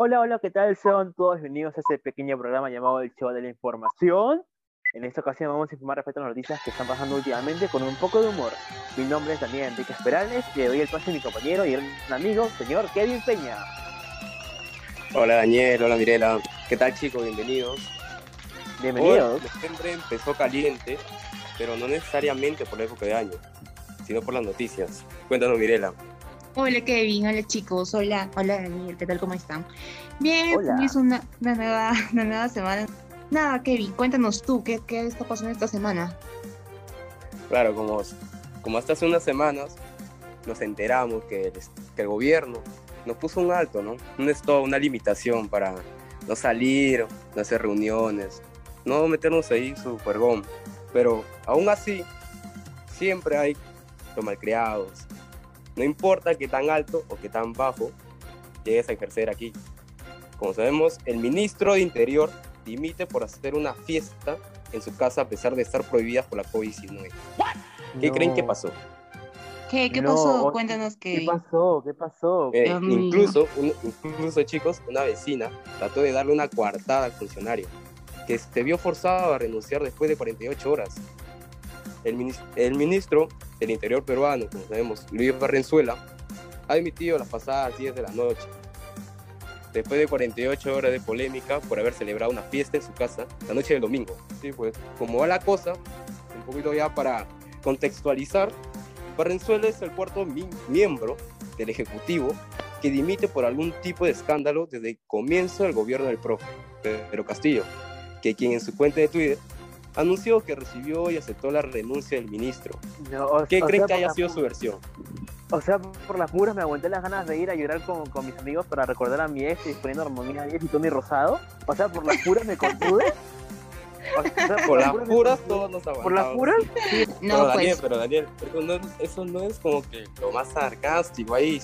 Hola, hola, ¿qué tal? Sean todos bienvenidos a este pequeño programa llamado El Show de la Información. En esta ocasión vamos a informar respecto a las noticias que están pasando últimamente con un poco de humor. Mi nombre es Daniel Enrique Perales y le doy el pase a mi compañero y un amigo, señor Kevin Peña. Hola Daniel, hola Mirela. ¿Qué tal chicos? Bienvenidos. Bienvenidos. Hoy siempre empezó caliente, pero no necesariamente por la época de año, sino por las noticias. Cuéntanos Mirela. Hola Kevin, hola chicos, hola, hola Daniel, ¿qué tal? ¿Cómo están? Bien, Hola. es una, una nueva, una nueva semana. Nada, Kevin, cuéntanos tú, ¿qué, qué está pasando esta semana? Claro, como, como hasta hace unas semanas nos enteramos que el, que el gobierno nos puso un alto, ¿no? Un stop, una limitación para no salir, no hacer reuniones, no meternos ahí su juergón. Pero aún así, siempre hay los malcriados. No importa que tan alto o que tan bajo llegues a ejercer aquí. Como sabemos, el ministro de Interior dimite por hacer una fiesta en su casa a pesar de estar prohibida por la COVID-19. ¿Qué No. creen que pasó? ¿Qué, qué No, pasó? Cuéntanos, ¿Qué pasó? ¿Qué pasó? Eh, incluso, un- incluso, chicos, una vecina trató de darle una coartada al funcionario, que se vio forzado a renunciar después de 48 horas. El ministro del Interior peruano, como sabemos, Luis Barrenzuela, ha dimitido las pasadas 10 de la noche. Después de 48 horas de polémica por haber celebrado una fiesta en su casa la noche del domingo. Sí, pues, como va la cosa, un poquito ya para contextualizar, Barrenzuela es el cuarto mi- miembro del Ejecutivo que dimite por algún tipo de escándalo desde el comienzo del gobierno del profe Pedro Castillo, que quien en su cuenta de Twitter anunció que recibió y aceptó la renuncia del ministro. No, o- ¿Qué o creen sea, que haya sido su versión? O sea, por las puras me aguanté las ganas de ir a llorar con, con mis amigos para recordar a mi ex y poniendo armonía 10 y Tony Rosado. O sea, por las puras me contuve. O sea, Por las puras contuve. todos nos aguantamos. ¿Por las puras? No, pero Daniel, pues, pero Daniel, eso no, es, eso no es como que lo más sarcástico ahí.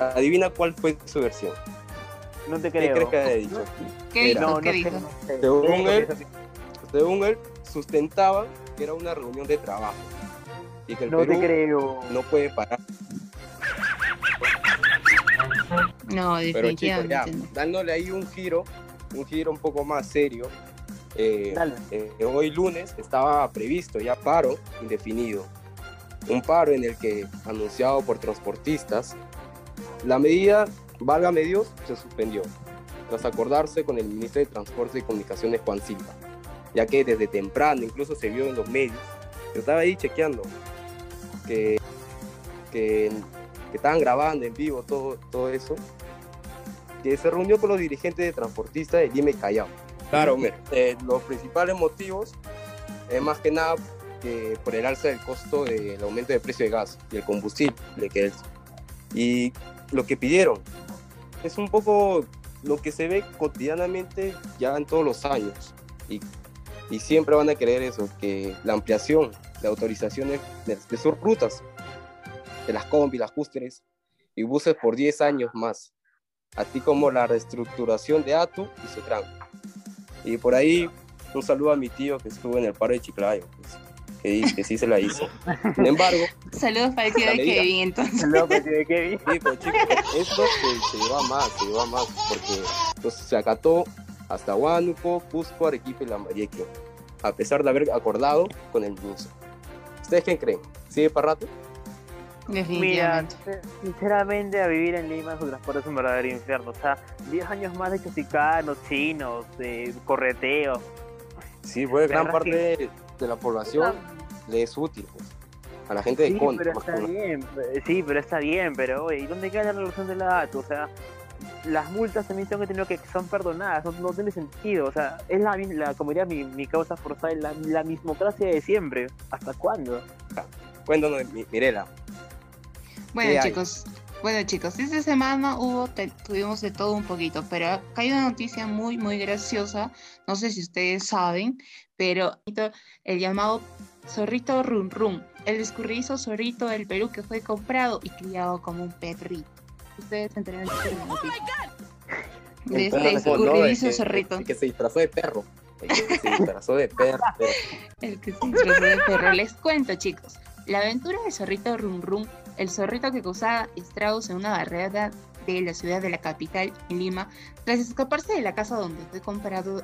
Adivina cuál fue su versión. No te ¿Qué creo. crees que haya dicho? ¿qué Mira. dijo? No, ¿Qué no dijo? Según ¿Qué él, ¿Qué dijo? Según él, sustentaba que era una reunión de trabajo y que el No te Perú creo. no puede parar. No, Pero chicos, ya, dándole ahí un giro, un giro un poco más serio. eh, eh, hoy lunes estaba previsto ya paro indefinido. Un paro en el que, anunciado por transportistas, la medida, válgame Dios, se suspendió, tras acordarse con el ministro de Transporte y Comunicaciones, Juan Silva, ya que desde temprano, incluso se vio en los medios, yo estaba ahí chequeando, que, que, que estaban grabando en vivo todo, todo eso, que se reunió con los dirigentes de transportistas de Lima y Callao. Claro, eh, los principales motivos es más que nada que por el alza del costo del aumento de precio de gas y el combustible que es. Y lo que pidieron es un poco lo que se ve cotidianamente ya en todos los años. Y, y siempre van a querer eso, que la ampliación de autorizaciones de, de sus rutas, de las combi, las cústeres y buses por 10 años más, así como la reestructuración de ATU y Sutran. Y por ahí un saludo a mi tío que estuvo en el paro de Chiclayo, pues, que, que sí se la hizo. Sin embargo, Saludos para el tío de medida. Kevin, entonces. Saludos, pues, de Kevin. sí, pues, chicos, esto se, se lleva más, se lleva más, porque pues, se acató hasta Huánuco, Cusco, Arequipa y Lambayeque, a pesar de haber acordado con el ministro. ¿Ustedes qué creen? ¿Sigue para rato? Mira, sinceramente, a vivir en Lima su transporte es un verdadero infierno. O sea, 10 años más de chosicanos, chinos, de correteo. Sí, pues gran parte que- de, de la población le es útil, pues, a la gente de Sí, Conta, pero está bien. eh, Sí, pero está bien, pero oye, ¿y dónde queda la relación de la ATU? O sea, las multas también tengo que tener que son perdonadas, no, no tiene sentido. O sea, es la, la como diría mi, mi causa forzada, la, la mismocracia de siempre. ¿Hasta cuándo? Cuéntanos, Mirela. Bueno, chicos, bueno, chicos, esta semana hubo, te- tuvimos de todo un poquito, pero acá hay una noticia muy, muy graciosa. No sé si ustedes saben, pero el llamado zorrito run run, el escurridizo zorrito del Perú que fue comprado y criado como un perrito. Ustedes se enteraron de. De ¿Cómo este se llamó? No, escurridizo zorrito. El que se disfrazó de perro. El que se disfrazó de perro. perro. El que se disfrazó de perro. Les cuento, chicos. La aventura del zorrito Rum Rum, el zorrito que causaba estragos en una barrera de la ciudad de la capital, en Lima, tras escaparse de la casa donde fue comprado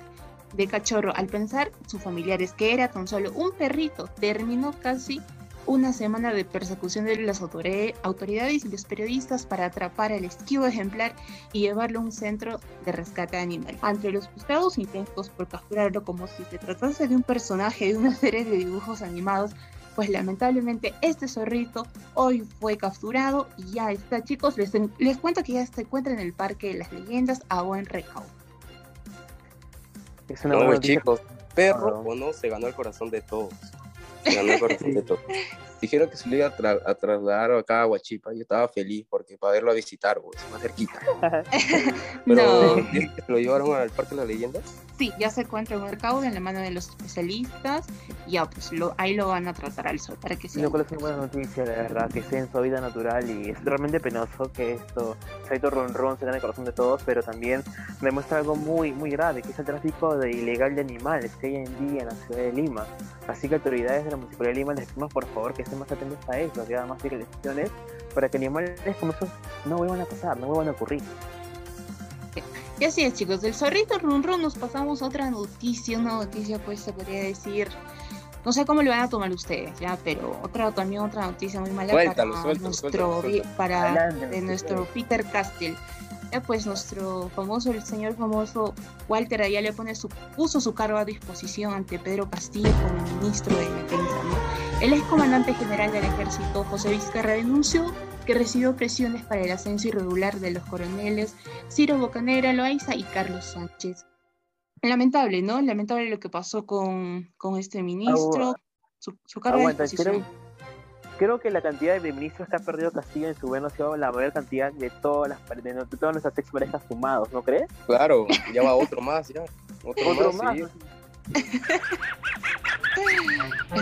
de cachorro al pensar sus familiares que era tan solo un perrito, terminó casi una semana de persecución de las autoridades y los periodistas para atrapar al esquivo ejemplar y llevarlo a un centro de rescate animal. Ante los frustrados intentos por capturarlo como si se tratase de un personaje de una serie de dibujos animados, pues lamentablemente este zorrito hoy fue capturado y ya está, chicos. Les, les cuento que ya se encuentra en el Parque de las Leyendas a buen recaudo. Es una no, chicos, perro o no, se ganó el corazón de todos. Ganó. Dijeron que se lo iba a, trasladar acá a Huachipa. Yo estaba feliz porque para verlo a visitar, güey, más cerquita. Pero no. lo llevaron al Parque de las Leyendas. Sí, ya se encuentra en un mercado en la mano de los especialistas. Y ya, pues lo, ahí lo van a tratar al sol para que sea. Lo cual es una buena noticia, la verdad, que sea en su vida natural. Y es realmente penoso que esto, Saito Ron Ron, se gane el corazón de todos. Pero también demuestra algo muy, muy grave, que es el tráfico de ilegal de animales que hay en día en la ciudad de Lima. Así que autoridades de la municipalidad de Lima les pedimos por favor que estén más atentos a eso, que hagan más decisiones para que animales como esos no vuelvan a pasar, no vuelvan a ocurrir. Y así es, chicos, del zorrito run run nos pasamos a otra noticia, una noticia pues se podría decir, no sé cómo lo van a tomar ustedes, ya, pero otra también otra noticia muy mala para nuestro para de nuestro Peter Castell pues nuestro famoso, el señor famoso Walter allá le pone su, puso su cargo a disposición ante Pedro Castillo como ministro de defensa. El ex comandante general del ejército, José Vizcarra, denunció que recibió presiones para el ascenso irregular de los coroneles Ciro Bocanera Loaiza y Carlos Sánchez. Lamentable, ¿no? Lamentable lo que pasó con, con este ministro. Su, su cargo de disposición creo que la cantidad de ministros que ha perdido Castillo en su gobierno ha sido la mayor cantidad de todas las de, todas nuestras ex parejas fumados, ¿no crees? Claro, ya va otro más, ya. Otro, más.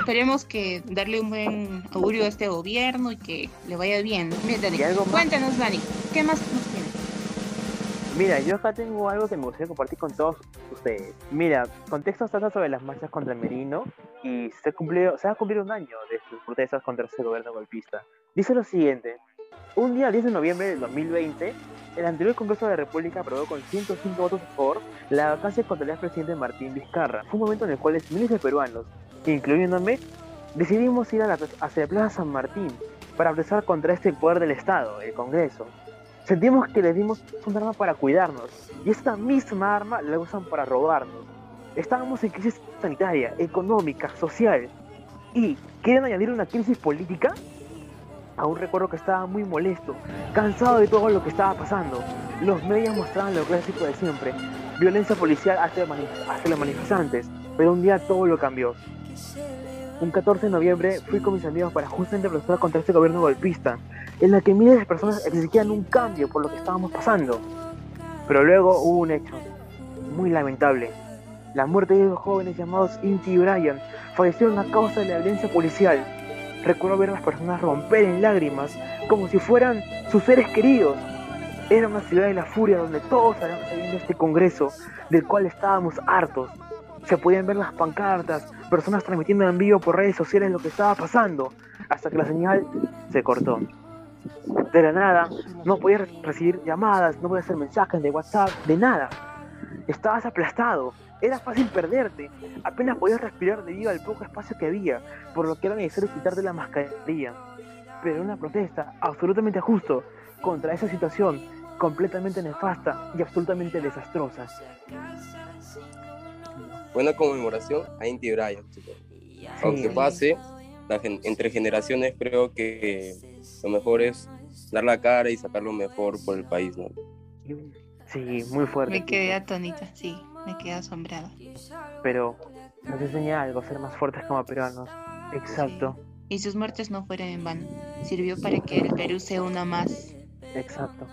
Esperemos que darle un buen augurio a este gobierno y que le vaya bien. Cuéntanos, Dani, ¿qué más nos tiene? Mira, yo acá tengo algo que me gustaría compartir con todos ustedes. Mira, contexto trata sobre las marchas contra el Merino y se, cumplió, se va a cumplir un año de sus protestas contra ese gobierno golpista. Dice lo siguiente, un día 10 de noviembre del 2020, el anterior Congreso de la República aprobó con 105 votos a favor la vacancia contra el expresidente Martín Vizcarra. Fue un momento en el cual miles de peruanos, incluyéndome, decidimos ir a la, Plaza San Martín para protestar contra este poder del Estado, el Congreso. Sentimos que le dimos un arma para cuidarnos y esta misma arma la usan para robarnos. Estábamos en crisis sanitaria, económica, social y quieren añadir una crisis política. Aún recuerdo que estaba muy molesto, cansado de todo lo que estaba pasando. Los medios mostraban lo clásico de siempre, violencia policial hacia, los manifestantes, pero un día todo lo cambió. Un 14 de noviembre fui con mis amigos para justamente protestar contra este gobierno golpista, en la que miles de personas exigían un cambio por lo que estábamos pasando. Pero luego hubo un hecho muy lamentable. La muerte de dos jóvenes llamados Inti y Brian fallecieron a causa de la violencia policial. Recuerdo ver a las personas romper en lágrimas como si fueran sus seres queridos. Era una ciudad de la furia donde todos estaban saliendo este congreso, del cual estábamos hartos. Se podían ver las pancartas, personas transmitiendo en vivo por redes sociales lo que estaba pasando, hasta que la señal se cortó de la nada, no podías recibir llamadas, no podías hacer mensajes de WhatsApp, de nada. Estabas aplastado, era fácil perderte, apenas podías respirar debido al poco espacio que había, por lo que era necesario quitarte la mascarilla. Pero una protesta absolutamente justo contra esa situación completamente nefasta y absolutamente desastrosa. Buena conmemoración a Inti Brian, Aunque pase, entre generaciones creo que lo mejor es dar la cara y sacar lo mejor por el país, ¿no? Sí, muy fuerte. Me quedé atónita, sí, me quedé asombrada. Pero nos enseña algo, ser más fuertes como peruanos. Exacto. Y sus muertes no fueron en vano. Sirvió para que el Perú sea una más. Exacto.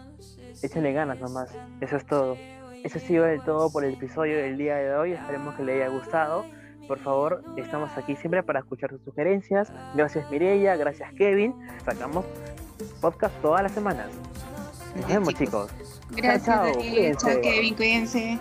Échale ganas nomás. Eso es todo. Eso ha sido el todo por el episodio del día de hoy. Esperemos que le haya gustado por favor, estamos aquí siempre para escuchar sus sugerencias. Gracias Mireya, gracias Kevin. Sacamos podcast todas las semanas. Nos vemos chicos. Gracias, chao, chao Kevin, cuídense.